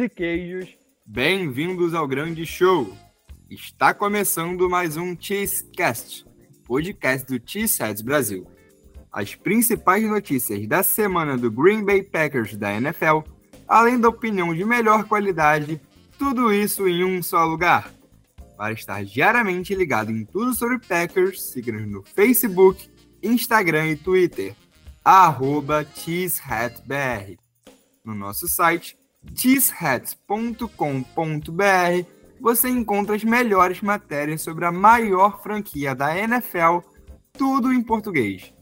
E queijos, bem-vindos ao grande show! Está começando mais um Cheesecast, podcast do Cheeseheads Brasil. As principais notícias da semana do Green Bay Packers da NFL, além da opinião de melhor qualidade, tudo isso em um só lugar. Para estar diariamente ligado em tudo sobre Packers, siga-nos no Facebook, Instagram e Twitter, arroba. No nosso site, cheesehats.com.br, você encontra as melhores matérias sobre a maior franquia da NFL, tudo em português.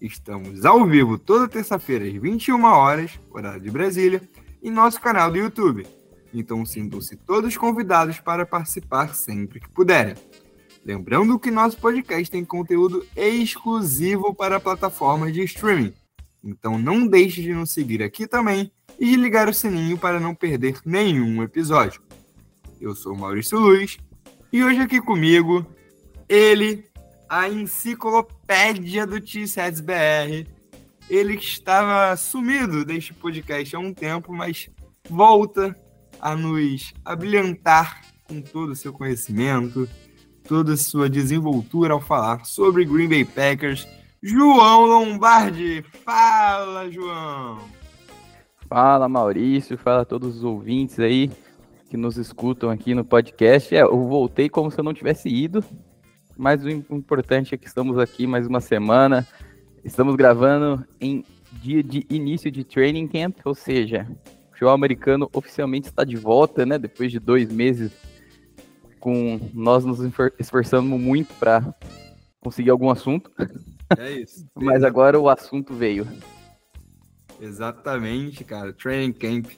Estamos ao vivo toda terça-feira às 21 horas, horário de Brasília, em nosso canal do YouTube. Então sintam-se todos convidados para participar sempre que puderem. Lembrando que nosso podcast tem conteúdo exclusivo para plataformas de streaming. Então não deixe de nos seguir aqui também e de ligar o sininho para não perder nenhum episódio. Eu sou Maurício Luiz e hoje aqui comigo ele, a enciclopédia do T-Sets BR. Ele que estava sumido deste podcast há um tempo, mas volta a nos abrilhantar com todo o seu conhecimento, toda a sua desenvoltura ao falar sobre Green Bay Packers. João Lombardi, fala, João! Fala, Maurício, fala a todos os ouvintes aí que nos escutam aqui no podcast. É, eu voltei como se eu não tivesse ido, mas o importante é que estamos aqui mais uma semana. Estamos gravando em dia de início de training camp, ou seja, o show americano oficialmente está de volta, né? Depois de dois meses com nós nos esforçando muito para conseguir algum assunto. É isso. Mas agora o assunto veio. Exatamente, cara. Training Camp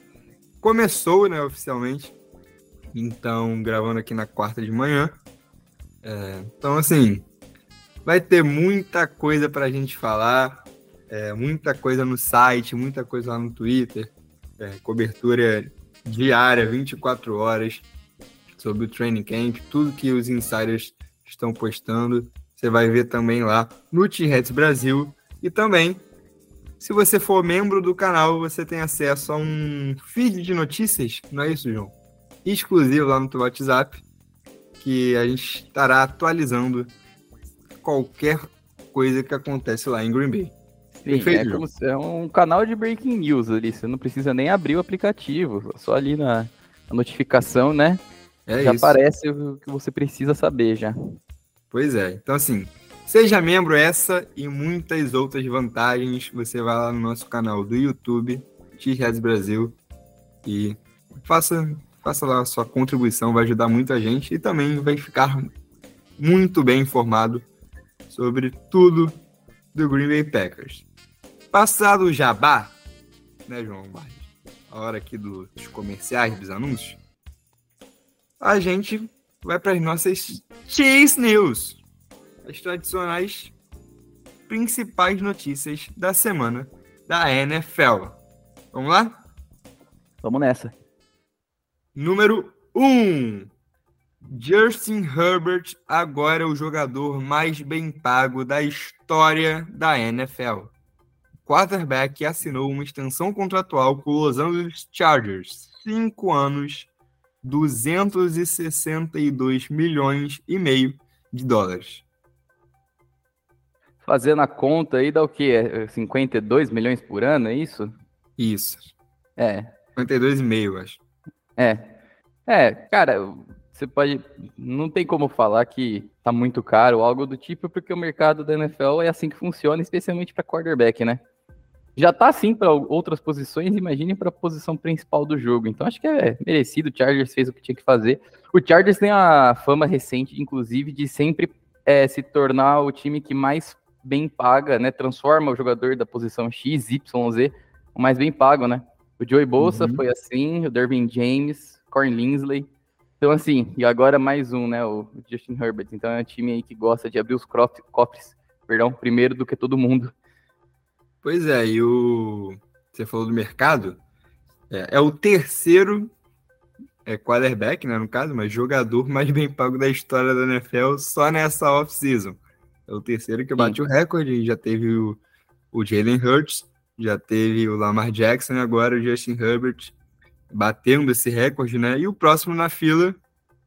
começou, né, oficialmente. Então, gravando aqui na quarta de manhã. É, então, assim, vai ter muita coisa pra gente falar. É, muita coisa no site, muita coisa lá no Twitter. É, cobertura diária, 24 horas sobre o Training Camp, tudo que os insiders estão postando. Você vai ver também lá no T-Reds Brasil. E também, se você for membro do canal, você tem acesso a um feed de notícias, não é isso, João? Exclusivo lá no teu WhatsApp, que a gente estará atualizando qualquer coisa que acontece lá em Green Bay. Sim, Perfeito, é, como é um canal de breaking news ali, você não precisa nem abrir o aplicativo, só ali na, na notificação, né? É já isso. aparece o que você precisa saber já. Pois é. Então, assim, seja membro essa e muitas outras vantagens. Você vai lá no nosso canal do YouTube, X Brasil, e faça, faça lá a sua contribuição, vai ajudar muita gente e também vai ficar muito bem informado sobre tudo do Green Bay Packers. Passado o jabá, né, João? A hora aqui dos comerciais, dos anúncios a gente vai para as nossas Cheese News, as tradicionais principais notícias da semana da NFL. Vamos lá? Vamos nessa. Número 1. Um, Justin Herbert agora é o jogador mais bem pago da história da NFL. O quarterback assinou uma extensão contratual com os Los Angeles Chargers, cinco anos 262 milhões e meio de dólares. Fazendo a conta aí dá o quê? 52 é milhões por ano, é isso? Isso. É. 52,5, acho. É. É, cara, você pode. Não tem como falar que tá muito caro ou algo do tipo, porque o mercado da NFL é assim que funciona, especialmente para quarterback, né? Já tá assim para outras posições, imagine para a posição principal do jogo. Então acho que é merecido. O Chargers fez o que tinha que fazer. O Chargers tem a fama recente, inclusive, de sempre é, se tornar o time que mais bem paga, né? Transforma o jogador da posição X, Y, Z, o mais bem pago, né? O Joey Bolsa uhum. foi assim, o Dervin James, Corn Linsley. Então, assim, e agora mais um, né? O Justin Herbert. Então é um time aí que gosta de abrir os cofres, perdão, primeiro do que todo mundo. Pois é, e o. Você falou do mercado. É, é o terceiro é, quarterback, né, no caso, mas jogador mais bem pago da história da NFL só nessa off-season. É o terceiro que bate o recorde. Já teve o, o Jalen Hurts, já teve o Lamar Jackson agora o Justin Herbert. batendo esse recorde, né? E o próximo na fila,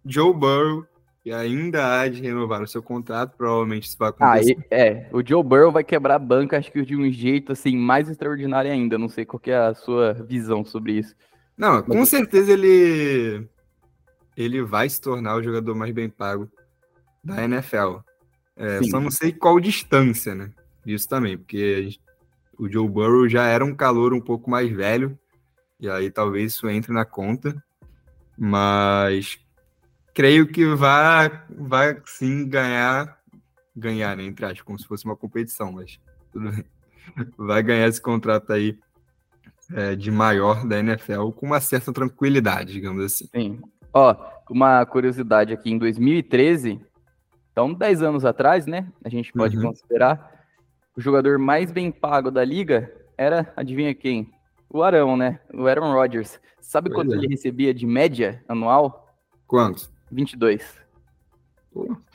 Joe Burrow, que ainda há de renovar o seu contrato, provavelmente isso vai acontecer. Ah, e, é, o Joe Burrow vai quebrar a banca, acho que de um jeito assim mais extraordinário ainda. Não sei qual é a sua visão sobre isso. Não, com certeza ele ele vai se tornar o jogador mais bem pago da NFL. É, só não sei qual distância, né? Disso também, porque o Joe Burrow já era um calor um pouco mais velho, e aí talvez isso entre na conta. Mas creio que vai, vai sim ganhar, ganhar, né? Entre aspas, como se fosse uma competição, mas tudo bem. Vai ganhar esse contrato aí é, de maior da NFL com uma certa tranquilidade, digamos assim. Sim. Ó, uma curiosidade aqui, em 2013, então 10 anos atrás, né? A gente pode uhum. considerar o jogador mais bem pago da liga era, adivinha quem? O Arão, né? O Aaron Rodgers. Sabe pois quanto é. ele recebia de média anual? Quanto? 22.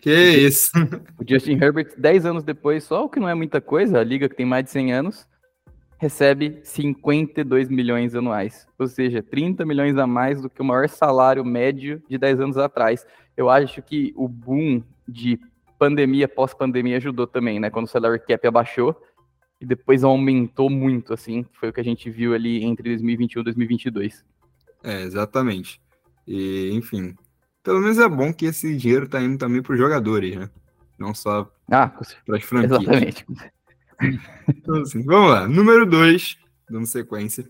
que isso? O Justin Herbert, 10 anos depois, só o que não é muita coisa, a liga que tem mais de 100 anos, recebe 52 milhões anuais. Ou seja, 30 milhões a mais do que o maior salário médio de 10 anos atrás. Eu acho que o boom de pandemia, pós-pandemia ajudou também, né? Quando o salary cap abaixou e depois aumentou muito, assim, foi o que a gente viu ali entre 2021 e 2022. É, exatamente. E, enfim, pelo menos é bom que esse dinheiro tá indo também para os jogadores, né? Não só ah, para as franquias. Exatamente. Então, assim, vamos lá. Número 2, dando sequência.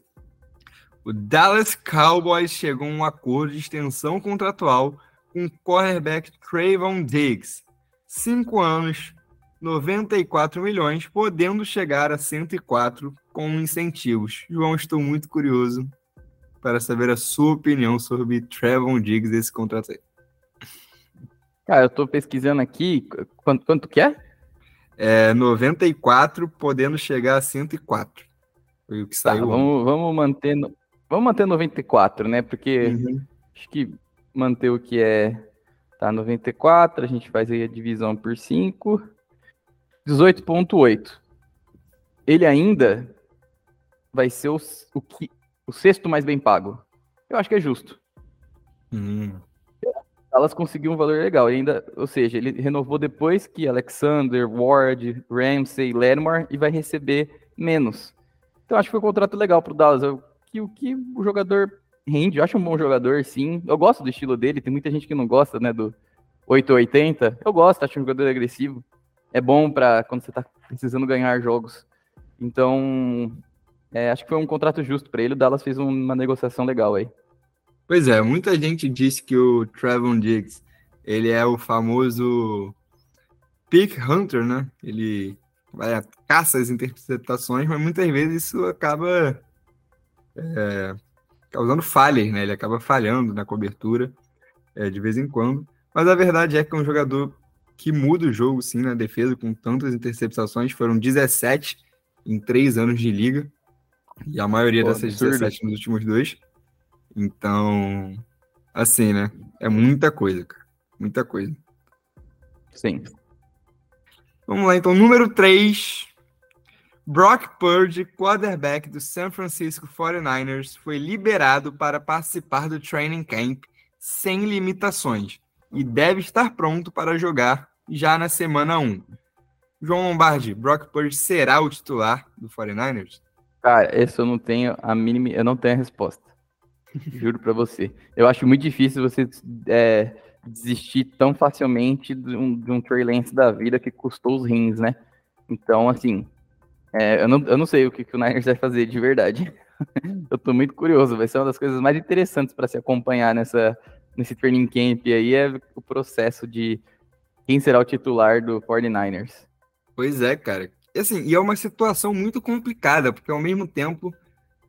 O Dallas Cowboys chegou a um acordo de extensão contratual com o cornerback Trayvon Diggs. Cinco anos, 94 milhões, podendo chegar a 104 com incentivos. João, estou muito curioso para saber a sua opinião sobre Trevon Diggs desse contrato aí. Cara, eu estou pesquisando aqui. Quanto, quanto que é? É 94, podendo chegar a 104. Foi o que tá, saiu. Vamos, vamos, manter, vamos manter 94, né? Porque uhum. acho que manter o que é. Tá, 94, a gente faz aí a divisão por 5. 18,8. Ele ainda vai ser o, o, que, o sexto mais bem pago. Eu acho que é justo. Hum. Dallas conseguiu um valor legal. ainda, ou seja, ele renovou depois que Alexander, Ward, Ramsey, Lattimore e vai receber menos. Então acho que foi um contrato legal para o Dallas. Eu, que o que o jogador rende, eu acho um bom jogador, sim. Eu gosto do estilo dele. Tem muita gente que não gosta, né, do 880. Eu gosto, acho um jogador agressivo. É bom para quando você está precisando ganhar jogos. Então, é, acho que foi um contrato justo para ele. O Dallas fez uma negociação legal aí. Pois é, muita gente disse que o Trevon Diggs, ele é o famoso pick hunter, né? Ele vai caça as interpretações, mas muitas vezes isso acaba é, causando falhas, né? Ele acaba falhando na cobertura é, de vez em quando. Mas a verdade é que é um jogador que muda o jogo, sim, na defesa, com tantas interceptações. Foram 17 em três anos de liga. E a maioria Pô, dessas absurdo. 17 nos últimos dois. Então, assim, né? É muita coisa, cara. Muita coisa. Sim. Vamos lá, então. Número 3. Brock Purdy, quarterback do San Francisco 49ers, foi liberado para participar do training camp sem limitações e deve estar pronto para jogar já na semana 1. João Lombardi, Brock Purdy será o titular do 49ers? Cara, esse eu não tenho a mínima, eu não tenho a resposta. Juro para você. Eu acho muito difícil você é, desistir tão facilmente de um, de um Trey Lance da vida que custou os rins, né? Então, assim, é, eu, não, eu não sei o que, que o Niners vai fazer de verdade. eu tô muito curioso. Vai ser uma das coisas mais interessantes para se acompanhar nessa, nesse training camp aí é o processo de quem será o titular do 49ers. Pois é, cara. E assim, e é uma situação muito complicada, porque ao mesmo tempo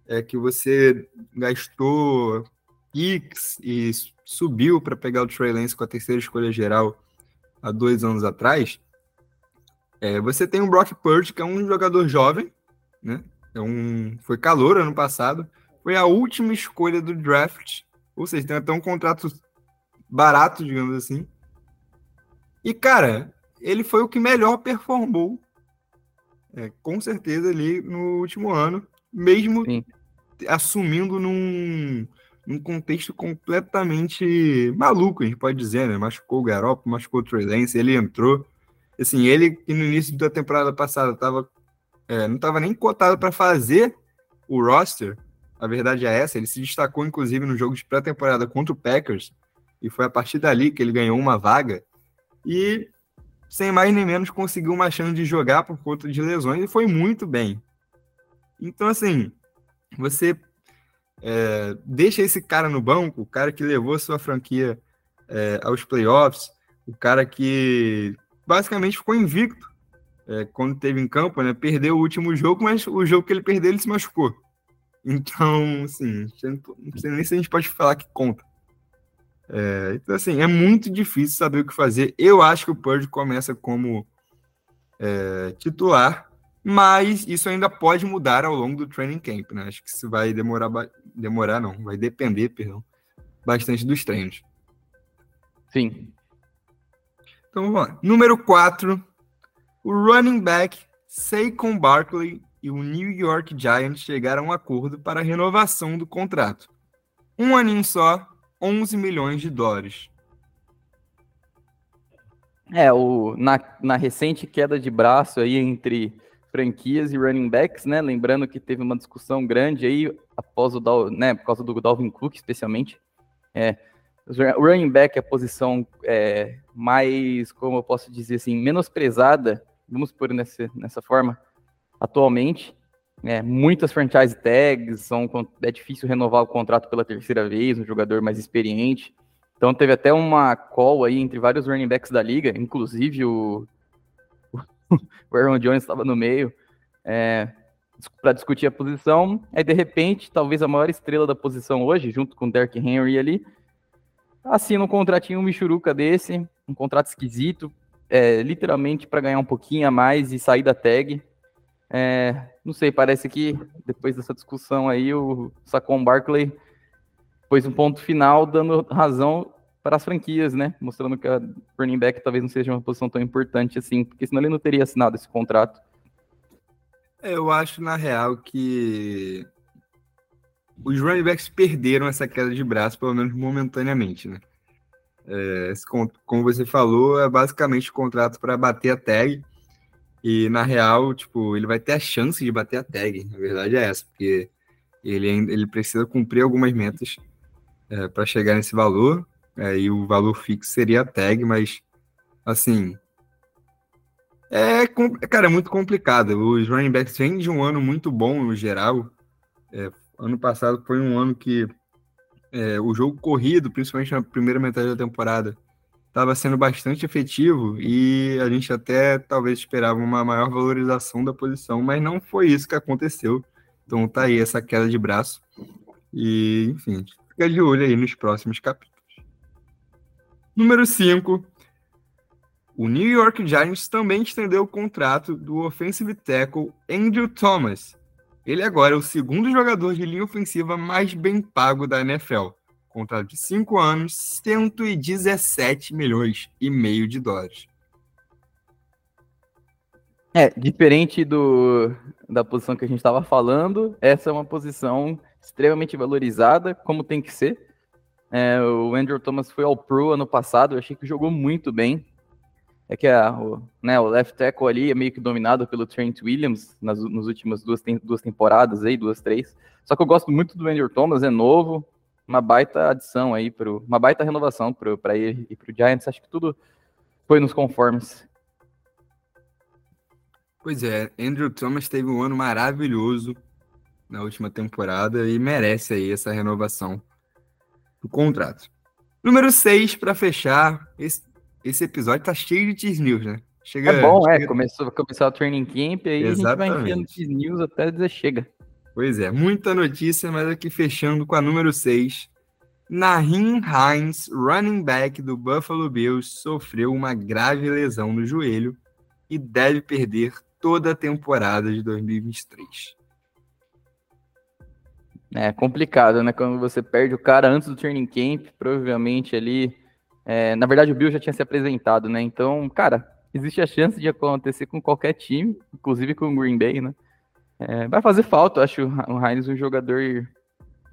é que você gastou X e subiu para pegar o Trey Lance com a terceira escolha geral há dois anos atrás, é, você tem o Brock Purdy, que é um jogador jovem, né? É um, foi calor ano passado, foi a última escolha do draft, ou seja, tem até um contrato barato, digamos assim. E, cara, ele foi o que melhor performou, é, com certeza, ali no último ano mesmo Sim. assumindo num, num contexto completamente maluco, a gente pode dizer, né? Machucou o Garoppolo, machucou o Trey Lance, ele entrou. Assim, ele que no início da temporada passada tava, é, não estava nem cotado para fazer o roster, a verdade é essa, ele se destacou inclusive no jogo de pré-temporada contra o Packers, e foi a partir dali que ele ganhou uma vaga, e sem mais nem menos conseguiu uma chance de jogar por conta de lesões e foi muito bem. Então, assim, você é, deixa esse cara no banco, o cara que levou sua franquia é, aos playoffs, o cara que basicamente ficou invicto é, quando teve em campo, né? Perdeu o último jogo, mas o jogo que ele perdeu, ele se machucou. Então, assim, não sei nem se a gente pode falar que conta. É, então, assim, é muito difícil saber o que fazer. Eu acho que o Purge começa como é, titular, mas isso ainda pode mudar ao longo do training camp, né? Acho que isso vai demorar, demorar não, vai depender, perdão, bastante dos treinos. Sim. Então vamos lá. Número 4, o running back Saquon Barkley e o New York Giants chegaram a um acordo para a renovação do contrato. Um aninho só, 11 milhões de dólares. É, o, na, na recente queda de braço aí entre franquias e running backs, né? Lembrando que teve uma discussão grande aí após o Dal, né, por causa do Dalvin Cook, especialmente. É, o running back é a posição é, mais, como eu posso dizer assim, menosprezada, vamos por nessa, nessa forma, atualmente. É, muitas franchise tags, são, é difícil renovar o contrato pela terceira vez, um jogador mais experiente. Então teve até uma call aí entre vários running backs da liga, inclusive o o Aaron Jones estava no meio é, para discutir a posição. Aí, de repente, talvez a maior estrela da posição hoje, junto com o Derrick Henry ali, assina um contratinho michuruca desse, um contrato esquisito, é, literalmente para ganhar um pouquinho a mais e sair da tag. É, não sei, parece que depois dessa discussão aí, o Saquon Barkley pôs um ponto final, dando razão para as franquias, né? Mostrando que a running back talvez não seja uma posição tão importante assim, porque senão ele não teria assinado esse contrato. Eu acho, na real, que os running backs perderam essa queda de braço, pelo menos momentaneamente, né? É, esse, como você falou, é basicamente o contrato para bater a tag. E na real, tipo, ele vai ter a chance de bater a tag. A verdade é essa, porque ele, ele precisa cumprir algumas metas é, para chegar nesse valor. É, e o valor fixo seria a tag, mas assim. É, cara, é muito complicado. Os running backs vêm de um ano muito bom no geral. É, ano passado foi um ano que é, o jogo corrido, principalmente na primeira metade da temporada, estava sendo bastante efetivo e a gente até talvez esperava uma maior valorização da posição, mas não foi isso que aconteceu. Então tá aí essa queda de braço. E, enfim, fica de olho aí nos próximos capítulos. Número 5. O New York Giants também estendeu o contrato do offensive tackle Andrew Thomas. Ele agora é o segundo jogador de linha ofensiva mais bem pago da NFL. Contrato de 5 anos, 117 milhões e meio de dólares. É, diferente do, da posição que a gente estava falando, essa é uma posição extremamente valorizada, como tem que ser. É, o Andrew Thomas foi ao Pro ano passado, eu achei que jogou muito bem. É que a, o, né, o left tackle ali é meio que dominado pelo Trent Williams nas, nas últimas duas, duas temporadas aí, duas, três. Só que eu gosto muito do Andrew Thomas, é novo, uma baita adição aí, pro, uma baita renovação para ele e para o Giants. Acho que tudo foi nos conformes. Pois é, Andrew Thomas teve um ano maravilhoso na última temporada e merece aí essa renovação do contrato. Número 6, para fechar, esse, esse episódio tá cheio de tease news, né? Chega, é bom, é, chega... é. Começou, começar o training camp, aí Exatamente. a gente vai enfiando tease news até dizer chega. Pois é, muita notícia, mas aqui fechando com a número 6. Nahin Hines, running back do Buffalo Bills, sofreu uma grave lesão no joelho e deve perder toda a temporada de 2023. É complicado, né? Quando você perde o cara antes do training camp, provavelmente ali. É, na verdade, o Bill já tinha se apresentado, né? Então, cara, existe a chance de acontecer com qualquer time, inclusive com o Green Bay, né? É, vai fazer falta, eu acho o Heinz um jogador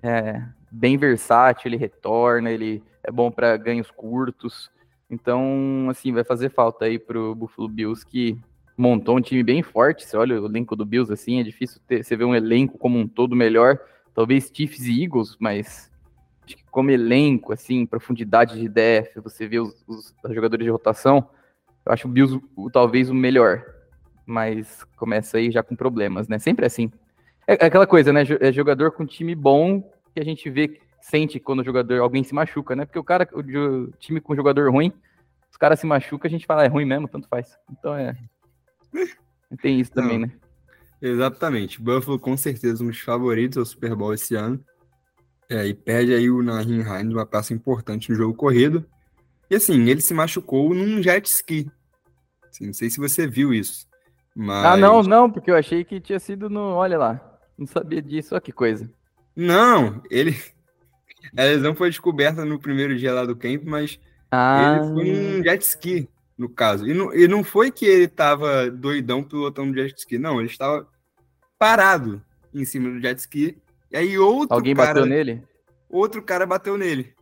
é, bem versátil, ele retorna, ele é bom para ganhos curtos. Então, assim, vai fazer falta aí pro Buffalo Bills que montou um time bem forte. Você olha o elenco do Bills assim, é difícil ter, você ver um elenco como um todo melhor. Talvez Chiefs e Eagles, mas acho que como elenco, assim, profundidade de def, você vê os, os, jogadores de rotação, eu acho o Bills talvez o melhor. Mas começa aí já com problemas, né? Sempre assim. É, é aquela coisa, né? É jogador com time bom que a gente vê, sente quando o jogador, alguém se machuca, né? Porque o cara, o, o time com jogador ruim, os caras se machucam, a gente fala, é ruim mesmo, tanto faz. Então é. Tem isso também, Não. né? Exatamente. Buffalo com certeza um dos favoritos ao Super Bowl esse ano. É, e perde aí o Nahin Hines uma peça importante no jogo corrido. E assim, ele se machucou num jet ski. Assim, não sei se você viu isso. Mas... Ah, não, não, porque eu achei que tinha sido no. Olha lá. Não sabia disso, olha que coisa. Não, ele. A lesão foi descoberta no primeiro dia lá do camp, mas ah. ele foi num jet ski, no caso. E não, e não foi que ele tava doidão pilotando jet ski, não, ele estava parado em cima do jet ski e aí outro Alguém cara, bateu nele? Outro cara bateu nele.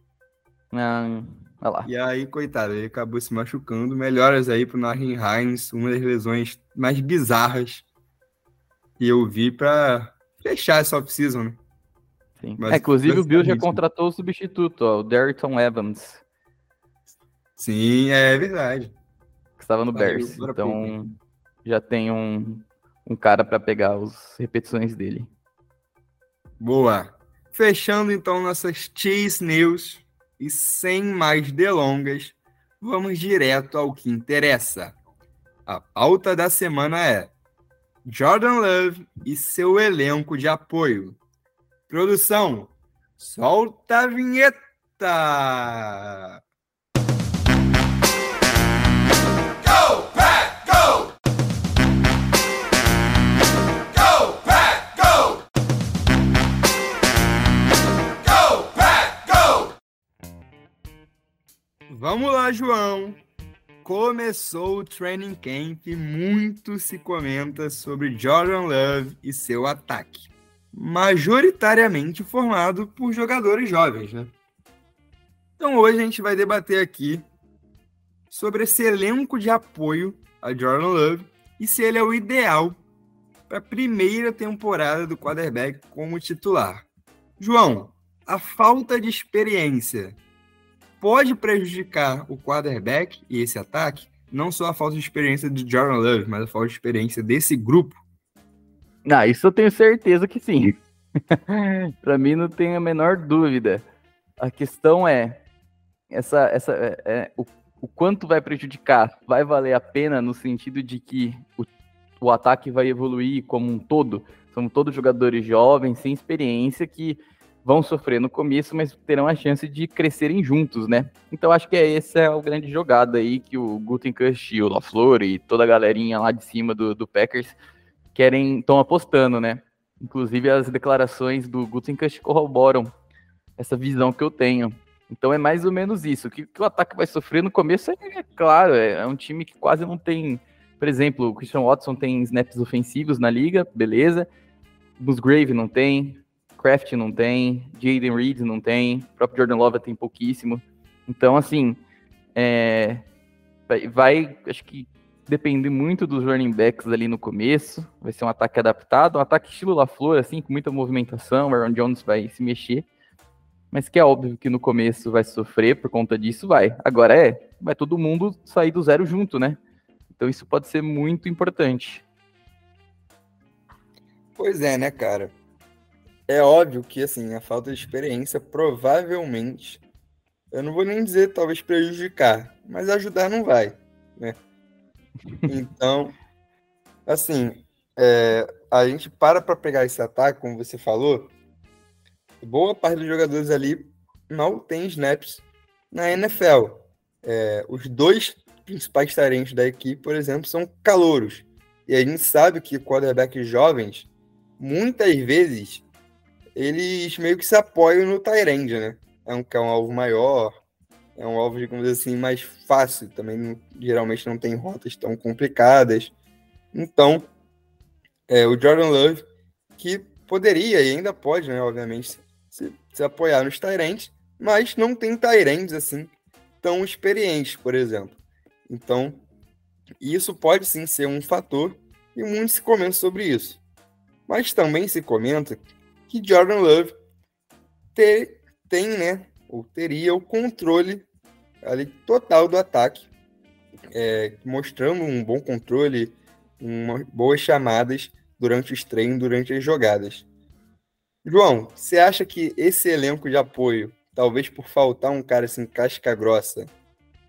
Ah, lá. E aí, coitado, ele acabou se machucando. Melhoras aí pro Nahin Hines, uma das lesões mais bizarras que eu vi para fechar essa off-season, né? Sim. É, inclusive o Bill já contratou o substituto, ó, o Derrickson Evans. Sim, é verdade. Que estava no Bears. Então já tem um, um cara para pegar as repetições dele. Boa. Fechando então nossas Cheese News e sem mais delongas, vamos direto ao que interessa. A pauta da semana é Jordan Love e seu elenco de apoio. Produção, solta a vinheta! João. Começou o training camp, muito se comenta sobre Jordan Love e seu ataque, majoritariamente formado por jogadores jovens, né? Então hoje a gente vai debater aqui sobre esse elenco de apoio a Jordan Love e se ele é o ideal para a primeira temporada do quarterback como titular. João, a falta de experiência pode prejudicar o quarterback e esse ataque, não só a falta de experiência de Jordan Love, mas a falta de experiência desse grupo? Ah, isso eu tenho certeza que sim. Para mim não tem a menor dúvida. A questão é essa, essa, é, é, o, o, quanto vai prejudicar. Vai valer a pena no sentido de que o, o ataque vai evoluir como um todo. São todos jogadores jovens, sem experiência, que vão sofrer no começo, mas terão a chance de crescerem juntos, né? Então acho que é essa é a grande jogada aí que o Gutenkust e o LaFleur e toda a galerinha lá de cima do, do Packers querem, estão apostando, né? Inclusive as declarações do Gutenkust corroboram essa visão que eu tenho. Então é mais ou menos isso. Que, que o ataque vai sofrer no começo é, é claro, é, é, um time que quase não tem. Por exemplo, o Christian Watson tem snaps ofensivos na liga, beleza. Musgrave não tem, Kraft não tem, Jaden Reed não tem, o próprio Jordan Love tem pouquíssimo. Então, assim, é, vai, vai, acho que depende muito dos running backs ali no começo. Vai ser um ataque adaptado, um ataque estilo LaFleur, assim, com muita movimentação. O Aaron Jones vai se mexer. Mas que é óbvio que no começo vai sofrer por conta disso, vai. Agora é, vai todo mundo sair do zero junto, né? Então isso pode ser muito importante. Pois é, né, cara? É óbvio que assim, a falta de experiência provavelmente, eu não vou nem dizer talvez prejudicar, mas ajudar não vai, né? Então, assim, é, a gente para para pegar esse ataque, como você falou, boa parte dos jogadores ali não tem snaps na NFL. É, os dois principais talentos da equipe, por exemplo, são calouros. E a gente sabe que quarterbacks jovens, muitas vezes, eles meio que se apoiam no Tyrande, né? É um, é um alvo maior, é um alvo, digamos assim, mais fácil. Também não, geralmente não tem rotas tão complicadas. Então, é, o Jordan Love, que poderia e ainda pode, né, obviamente, se se apoiar nos Tyrants, mas não tem Tyrants assim tão experientes, por exemplo. Então, isso pode sim ser um fator e muito se comenta sobre isso. Mas também se comenta que Jordan Love ter, tem, né, ou teria o controle ali, total do ataque, é, mostrando um bom controle, boas chamadas durante os treinos, durante as jogadas. João, você acha que esse elenco de apoio, talvez por faltar um cara assim, casca grossa,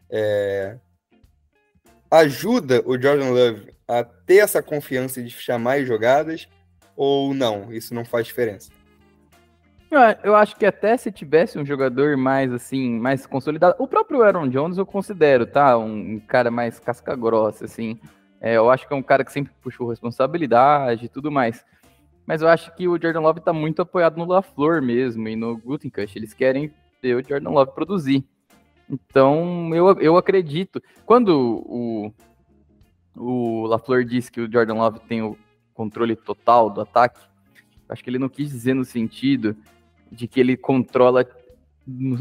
é, ajuda o Jordan Love a ter essa confiança de chamar as jogadas ou não? Isso não faz diferença? Eu acho que até se tivesse um jogador mais assim, mais consolidado, o próprio Aaron Jones eu considero, tá? Um, um cara mais casca grossa, assim. É, eu acho que é um cara que sempre puxou responsabilidade e tudo mais. Mas eu acho que o Jordan Love tá muito apoiado no LaFleur mesmo e no Gutenkast. Eles querem ver o Jordan Love produzir. Então, eu, eu acredito. Quando o, o LaFleur disse que o Jordan Love tem o controle total do ataque, acho que ele não quis dizer no sentido de que ele controla,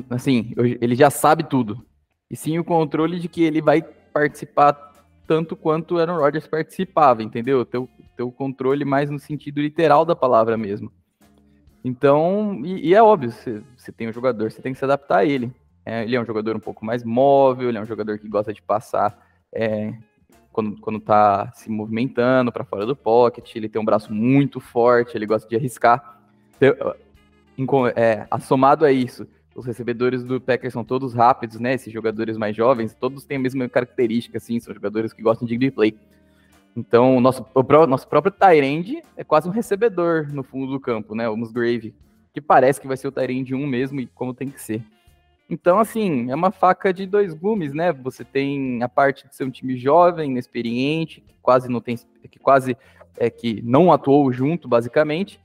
assim, ele já sabe tudo. E sim o controle de que ele vai participar tanto quanto o Aaron Rodgers participava, entendeu? Ter o controle mais no sentido literal da palavra mesmo. Então, e, e é óbvio, você tem um jogador, você tem que se adaptar a ele. É, ele é um jogador um pouco mais móvel, ele é um jogador que gosta de passar é, quando, quando tá se movimentando para fora do pocket, ele tem um braço muito forte, ele gosta de arriscar. É, assomado a isso, os recebedores do Packers são todos rápidos, né? Esses jogadores mais jovens, todos têm a mesma característica, assim, são jogadores que gostam de gameplay. Então, o nosso, o nosso próprio Tyrande é quase um recebedor no fundo do campo, né? O Musgrave, que parece que vai ser o Tyrande 1 mesmo e como tem que ser. Então, assim, é uma faca de dois gumes, né? Você tem a parte de ser um time jovem, inexperiente, que quase não tem, que quase é que não atuou junto, basicamente,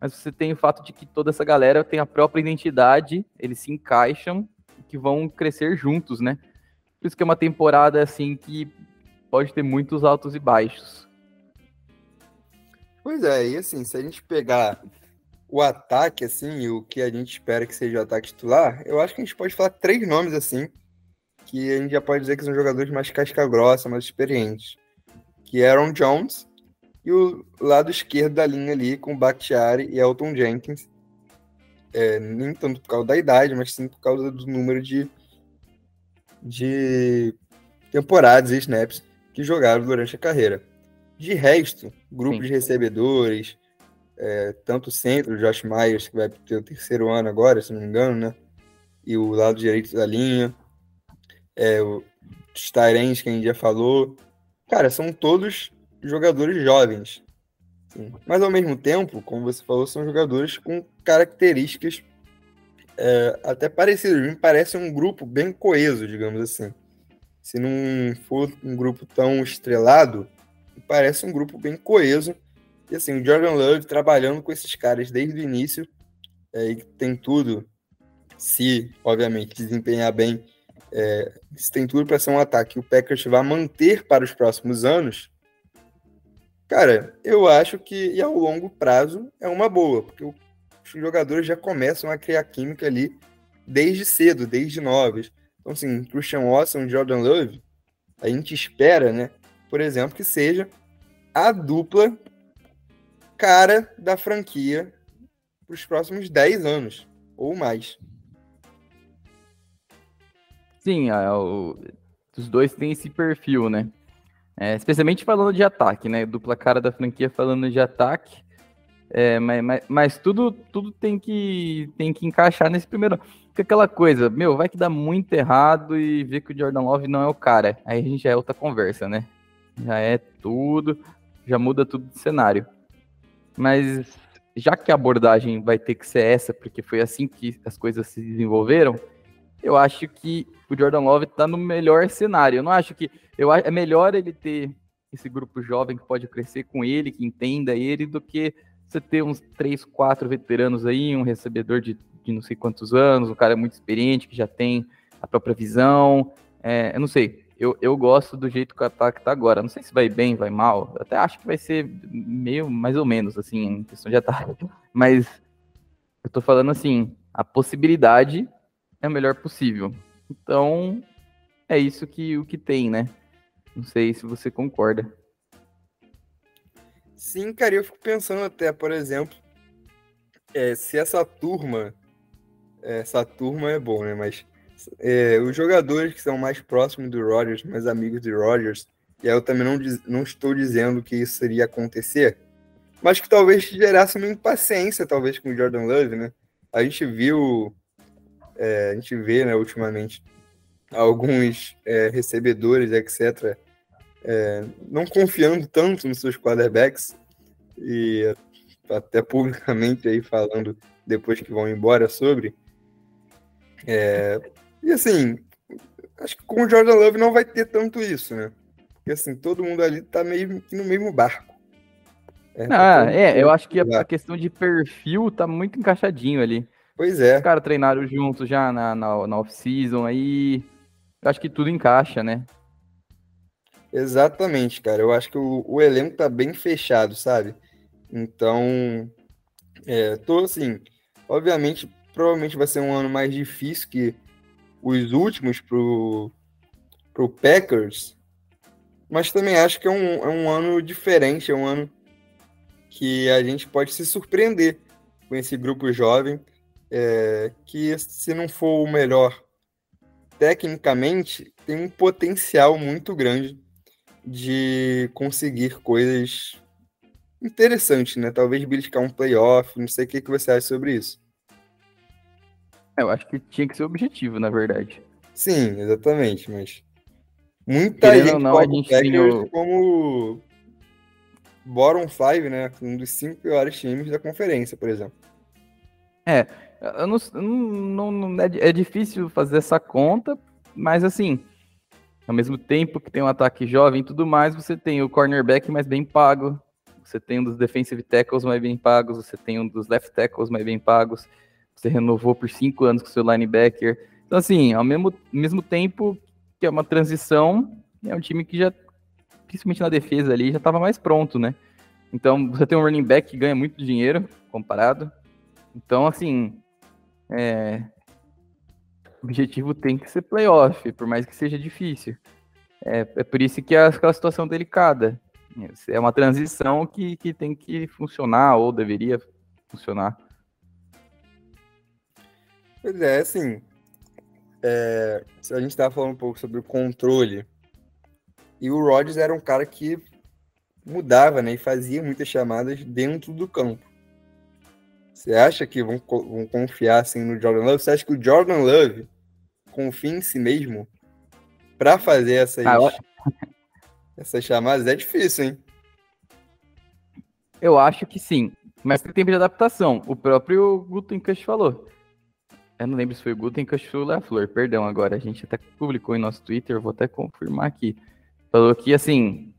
mas você tem o fato de que toda essa galera tem a própria identidade, eles se encaixam e que vão crescer juntos, né? Por isso que é uma temporada assim que pode ter muitos altos e baixos. Pois é, e assim, se a gente pegar o ataque, assim, o que a gente espera que seja o ataque titular, eu acho que a gente pode falar três nomes, assim, que a gente já pode dizer que são jogadores mais casca grossa, mais experientes. Que é Aaron Jones, e o lado esquerdo da linha ali com Bakhtiari e Elton Jenkins. É, nem tanto por causa da idade, mas sim por causa do número de, de temporadas e snaps que jogaram durante a carreira. De resto, grupo sim. de recebedores, é, tanto o centro, o Josh Myers, que vai ter o terceiro ano agora, se não me engano, né? E o lado direito da linha, é, os Tyrens, que a gente já falou. Cara, são todos jogadores jovens. Sim. Mas ao mesmo tempo, como você falou, são jogadores com características é, até parecidas. Me parece um grupo bem coeso, digamos assim. Se não for um grupo tão estrelado, parece um grupo bem coeso. E assim, o Jordan Love trabalhando com esses caras desde o início, é, e tem tudo, se obviamente desempenhar bem, é, se tem tudo para ser um ataque que o Packers vai manter para os próximos anos, Cara, eu acho que ao longo prazo é uma boa, porque os jogadores já começam a criar química ali desde cedo, desde novos. Então, assim, Christian Watson e Jordan Love, a gente espera, né, por exemplo, que seja a dupla cara da franquia para os próximos 10 anos ou mais. Sim, a, o, os dois têm esse perfil, né? É, especialmente falando de ataque, né? Dupla cara da franquia falando de ataque. É, mas, mas, mas, tudo, tudo tem, que, tem que encaixar nesse primeiro. Porque aquela coisa, meu, vai que dá muito errado e ver que o Jordan Love não é o cara. Aí a gente já é outra conversa, né? Já é tudo, já muda tudo de cenário. Mas já que a abordagem vai ter que ser essa, porque foi assim que as coisas se desenvolveram, eu acho que o Jordan Love está no melhor cenário. Eu não acho que. Eu, é melhor ele ter esse grupo jovem que pode crescer com ele, que entenda ele, do que você ter uns três, quatro veteranos aí, um recebedor de, de não sei quantos anos, um cara muito experiente, que já tem a própria visão. É, eu não sei. Eu, eu gosto do jeito que o ataque tá agora. Não sei se vai bem, vai mal. Eu até acho que vai ser meio mais ou menos, assim, em questão de ataque. Mas eu tô falando assim, a possibilidade é a melhor possível. Então, é isso que o que tem, né? Não sei se você concorda. Sim, cara, eu fico pensando até, por exemplo, é, se essa turma, essa turma é bom, né? Mas é, os jogadores que são mais próximos do Rodgers, mais amigos de Rodgers, e aí eu também não, não estou dizendo que isso iria acontecer, mas que talvez gerasse uma impaciência, talvez, com o Jordan Love, né? A gente viu, é, a gente vê, né, ultimamente, alguns é, recebedores, etc., é, não confiando tanto nos seus quarterbacks, e até publicamente aí falando depois que vão embora sobre. É, e assim, acho que com o Jordan Love não vai ter tanto isso, né? Porque assim, todo mundo ali tá meio que no mesmo barco. É, tá ah, é, eu acho que a, questão de perfil tá muito encaixadinho ali. Pois é. Os caras treinaram juntos já na, na, na off-season, aí acho que tudo encaixa, né? Exatamente, cara. Eu acho que o, o elenco tá bem fechado, sabe? Então, é, tô assim, obviamente, provavelmente vai ser um ano mais difícil que os últimos pro, pro Packers, mas também acho que é um, é um ano diferente, é um ano que a gente pode se surpreender com esse grupo jovem, é, que se não for o melhor tecnicamente, tem um potencial muito grande de conseguir coisas interessantes, né? Talvez beliscar um playoff, não sei o que, que você acha sobre isso. É, eu acho que tinha que ser objetivo, na verdade. Sim, exatamente, mas muita Querendo gente não, a gente Packers como bottom five, né? Um dos cinco piores times da conferência, por exemplo. É, eu não, não, não é, é difícil fazer essa conta, mas assim, ao mesmo tempo que tem um ataque jovem e tudo mais, você tem o cornerback mais bem pago, você tem um dos defensive tackles mais bem pagos, você tem um dos left tackles mais bem pagos, você renovou por cinco anos com seu linebacker. Então, assim, ao mesmo, mesmo tempo que é uma transição, é um time que já, principalmente na defesa ali, já estava mais pronto, né? Então, você tem um running back que ganha muito dinheiro comparado. Então, assim, é, o objetivo tem que ser playoff, por mais que seja difícil. É, é por isso que é aquela situação delicada. É uma transição que, que tem que funcionar, ou deveria funcionar. Pois é, assim, é, a gente estava falando um pouco sobre o controle, e o Rodgers era um cara que mudava, né, e fazia muitas chamadas dentro do campo. Você acha que vão, vão confiar assim no Jordan Love? Você acha que o Jordan Love confia em si mesmo para fazer essas, ah, essas chamadas? É difícil, hein? Eu acho que sim, mas tem tempo de adaptação. O próprio Gutenkast falou. Eu não lembro se foi o Gutenkast ou o LaFleur, perdão agora. A gente até publicou em nosso Twitter, vou até confirmar aqui. Falou que, assim,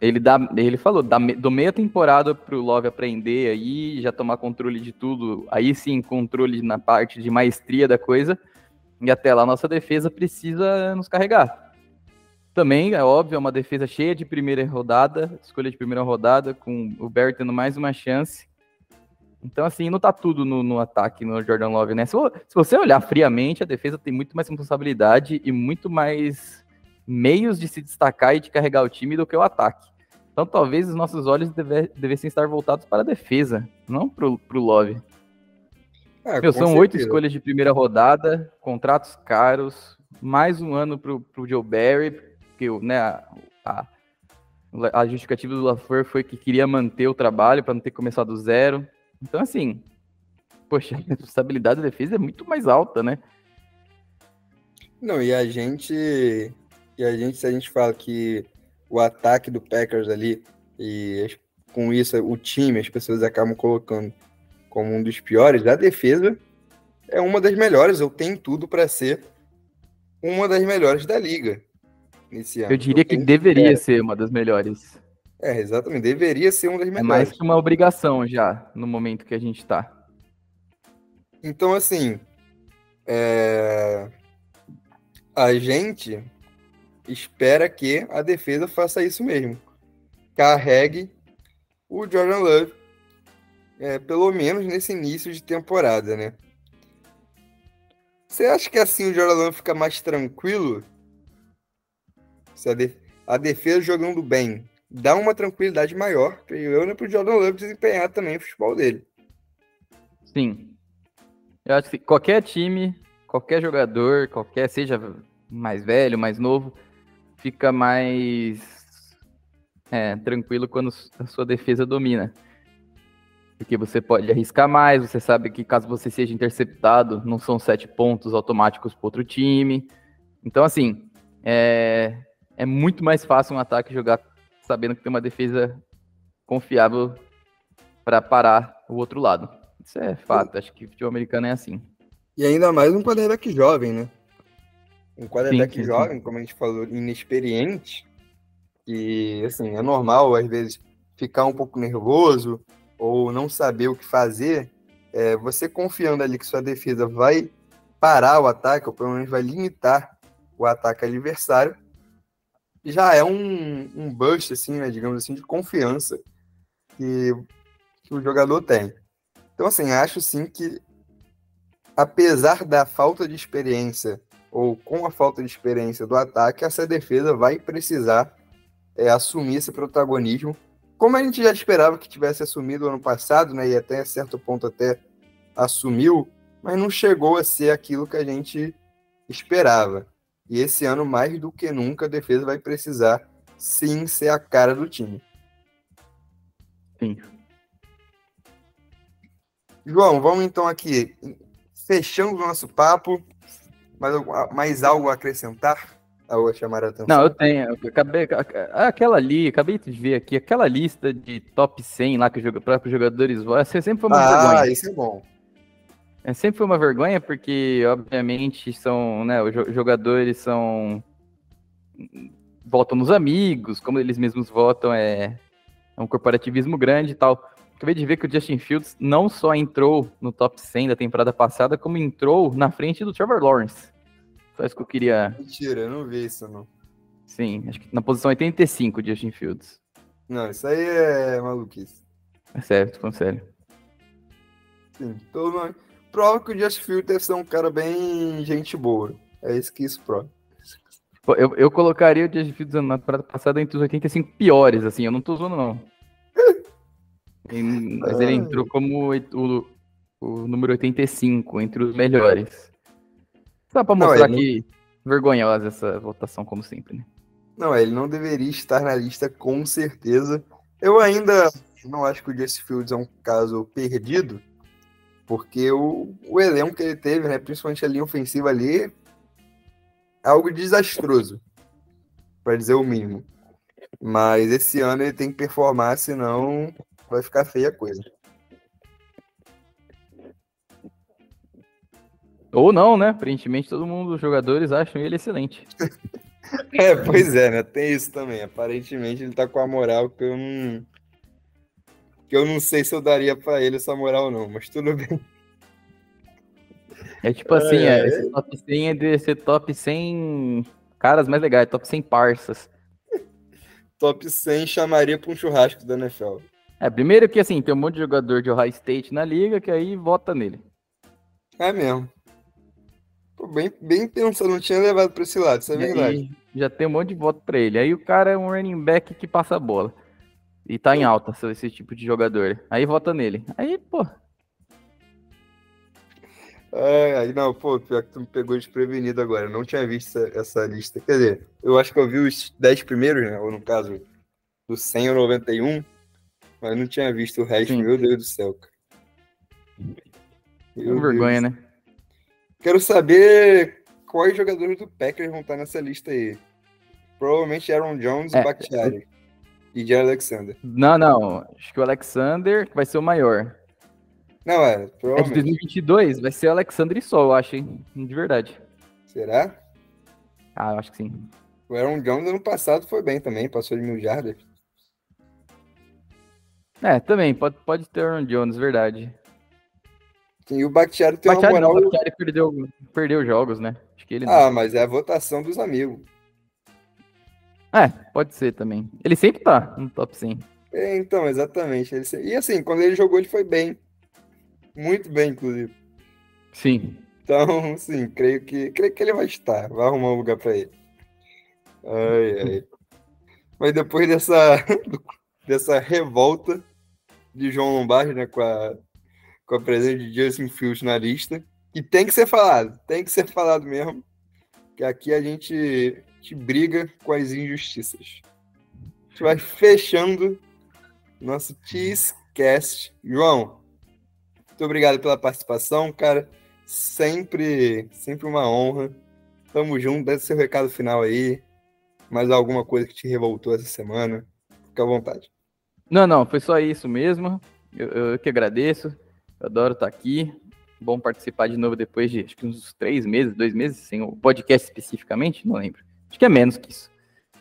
ele, dá, ele falou, dá, do meia temporada pro Love aprender aí, já tomar controle de tudo, aí sim, controle na parte de maestria da coisa, e até lá nossa defesa precisa nos carregar. Também, é óbvio, é uma defesa cheia de primeira rodada, escolha de primeira rodada, com o Barry tendo mais uma chance. Então, assim, não tá tudo no, no ataque no Jordan Love, né? Se, se você olhar friamente, a defesa tem muito mais responsabilidade e muito mais meios de se destacar e de carregar o time do que o ataque. Então talvez os nossos olhos deve, devessem estar voltados para a defesa, não para o Love. É, Meu, são oito escolhas de primeira rodada, contratos caros, mais um ano para o Joe Barry, porque né, a, a, a justificativa do LaFleur foi que queria manter o trabalho para não ter começado do zero. Então, assim, poxa, a responsabilidade da defesa é muito mais alta, né? Não, e a gente e a gente, se a gente fala que o ataque do Packers ali, e com isso o time, as pessoas acabam colocando como um dos piores, a defesa é uma das melhores, eu tenho tudo para ser uma das melhores da liga nesse ano. Eu diria que deveria ser uma das melhores. É, exatamente, deveria ser uma das melhores. É mais que uma obrigação já, no momento que a gente está. Então, assim, é... a gente espera que a defesa faça isso mesmo. Carregue o Jordan Love, é, pelo menos nesse início de temporada, né? Você acha que assim o Jordan Love fica mais tranquilo? Se a, de... a defesa jogando bem dá uma tranquilidade maior, creio eu, né, pro Jordan Love desempenhar também o futebol dele. Sim. Eu acho que qualquer time, qualquer jogador, qualquer, seja mais velho, mais novo, fica mais é, tranquilo quando a sua defesa domina. Porque você pode arriscar mais, você sabe que caso você seja interceptado, não são sete pontos automáticos para outro time. Então, assim, é, é muito mais fácil um ataque jogar sabendo que tem uma defesa confiável para parar o outro lado. Isso é fato, acho que o futebol americano é assim. E ainda mais um quarterback jovem, né? Um quarterback sim, sim, jovem, sim. como a gente falou, inexperiente. E, assim, é normal, às vezes, ficar um pouco nervoso ou não saber o que fazer. É, você confiando ali que sua defesa vai parar o ataque, ou pelo menos vai limitar o ataque adversário, já é um, um boost, assim, né, digamos assim, de confiança que, que o jogador tem. Então, assim, acho sim que, apesar da falta de experiência, ou com a falta de experiência do ataque, essa defesa vai precisar é, assumir esse protagonismo, como a gente já esperava que tivesse assumido ano passado, né, e até certo ponto até assumiu, mas não chegou a ser aquilo que a gente esperava. E esse ano, mais do que nunca, a defesa vai precisar sim ser a cara do time. Sim. João, vamos então aqui, fechando o nosso papo, mais, mais algo a acrescentar? A chamar a atenção? Não, eu tenho. Eu acabei, aquela ali, acabei de ver aqui, aquela lista de top 100 lá que os próprios jogadores vão. sempre foi uma ah, vergonha. Ah, isso é bom. É, sempre foi uma vergonha, porque, obviamente, são, né, os jogadores são. votam nos amigos, como eles mesmos votam, é, é um corporativismo grande e tal. Acabei de ver que o Justin Fields não só entrou no top 100 da temporada passada, como entrou na frente do Trevor Lawrence. Só isso que eu queria. Mentira, eu não vi isso, não. Sim, acho que na posição 85 de Justin Fields. Não, isso aí é maluquice. É sério, tô falando sério. Sim, todo prova que o Justin Fields deve ser um cara bem gente boa. É isso que isso prova. Eu, eu colocaria o Justin Fields na temporada passada entre os 85 piores, assim, eu não tô usando, não. Mas ele entrou como o, o número 85, entre os melhores. Só pra mostrar não, que não... vergonhosa essa votação, como sempre, né? Não, ele não deveria estar na lista, com certeza. Eu ainda não acho que o Jesse Fields é um caso perdido, porque o, o elenco que ele teve, né, principalmente a linha ofensiva ali, é algo desastroso, para dizer o mínimo. Mas esse ano ele tem que performar, senão vai ficar feia a coisa. Ou não, né? Aparentemente todo mundo, os jogadores, acham ele excelente. é, pois é, né? Tem isso também. Aparentemente ele tá com a moral que eu não. Que eu não sei se eu daria para ele essa moral, não, mas tudo bem. É tipo assim, é, é, esse top 100 é de ser top 100 caras mais legais, top 100 parças. top 100 chamaria pra um churrasco da NFL. É, primeiro que assim, tem um monte de jogador de Ohio State na liga que aí vota nele. É mesmo. Pô, bem, bem pensado, não tinha levado pra esse lado, isso é e verdade. Já tem um monte de voto pra ele. Aí o cara é um running back que passa a bola. E tá em alta esse tipo de jogador. Aí vota nele. Aí, pô. É, aí não, pô, pior que tu me pegou desprevenido agora. Eu não tinha visto essa, essa, lista. Quer dizer, eu acho que eu vi os 10 primeiros, né? Ou no caso, do 100 ou 91. Mas não tinha visto o resto, Sim. meu Deus do céu, cara. Meu vergonha, Deus. né? Quero saber quais jogadores do Packers vão estar nessa lista aí. Provavelmente Aaron Jones é, e Bakhtiari. E Jerry Alexander. Não, não. Acho que o Alexander vai ser o maior. Não, é. Provavelmente. É de 2022 vai ser o Alexander e só, eu acho, hein? De verdade. Será? Ah, eu acho que sim. O Aaron Jones ano passado foi bem também, passou de mil jardas. É, também, pode, pode ter Aaron Jones, verdade. Sim, e o Bakhtiari tem Bakhtiari uma moral... Não, o Bakhtiari perdeu, perdeu jogos, né? Acho que ele ah, não. mas é a votação dos amigos. É, pode ser também. Ele sempre tá no top 100. É, então, exatamente. Ele... E assim, quando ele jogou, ele foi bem. Muito bem, inclusive. Sim. Então, sim, creio que, creio que ele vai estar. Vai arrumar um lugar para ele. Ai, ai. Mas depois dessa, dessa revolta de João Lombardi, né, com a, com a presença de Justin Fields na lista, que tem que ser falado, tem que ser falado mesmo, que aqui a gente, briga com as injustiças. A gente vai fechando nosso Cheesecast. João, muito obrigado pela participação, cara. Sempre, sempre uma honra. Tamo junto, dá seu recado final aí. Mais alguma coisa que te revoltou essa semana? Fica à vontade. Não, não, foi só isso mesmo. Eu, eu que agradeço. Eu adoro estar aqui. Bom participar de novo depois de acho que uns três meses, dois meses, sem o podcast especificamente, não lembro. Acho que é menos que isso.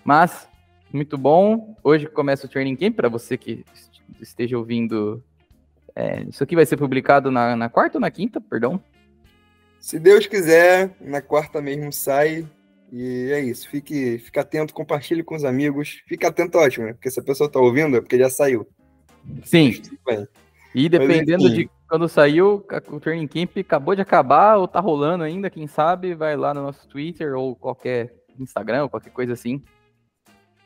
Mas, muito bom. Hoje começa o Training Camp para você que esteja ouvindo. É, isso aqui vai ser publicado na, na quarta ou na quinta, perdão? Se Deus quiser, na quarta mesmo sai. E é isso. Fique, fique atento, compartilhe com os amigos. Fique atento, ótimo, né? Porque se a pessoa está ouvindo, é porque já saiu. Sim. E dependendo Mas, de quando saiu, o Training Camp acabou de acabar ou tá rolando ainda, quem sabe, vai lá no nosso Twitter ou qualquer Instagram ou qualquer coisa assim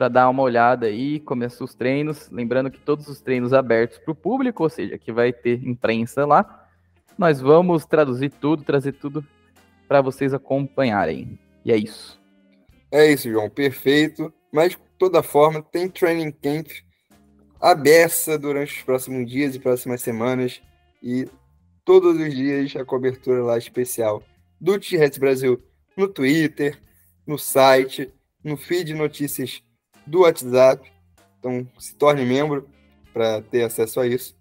para dar uma olhada aí, começar os treinos, lembrando que todos os treinos abertos para o público, ou seja, que vai ter imprensa lá, nós vamos traduzir tudo, trazer tudo para vocês acompanharem. E é isso. É isso, João, perfeito. Mas de toda forma, tem training camp aberta durante os próximos dias e próximas semanas e todos os dias a cobertura lá especial do T-Rex Brasil no Twitter, no site, no feed de notícias do WhatsApp. Então, se torne membro para ter acesso a isso.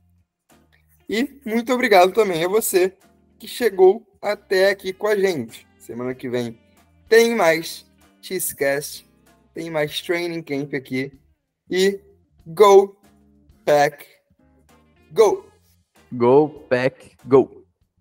E muito obrigado também a você que chegou até aqui com a gente. Semana que vem tem mais Cheesecast, tem mais Training Camp aqui. E Go Pack Go! Go Pack Go!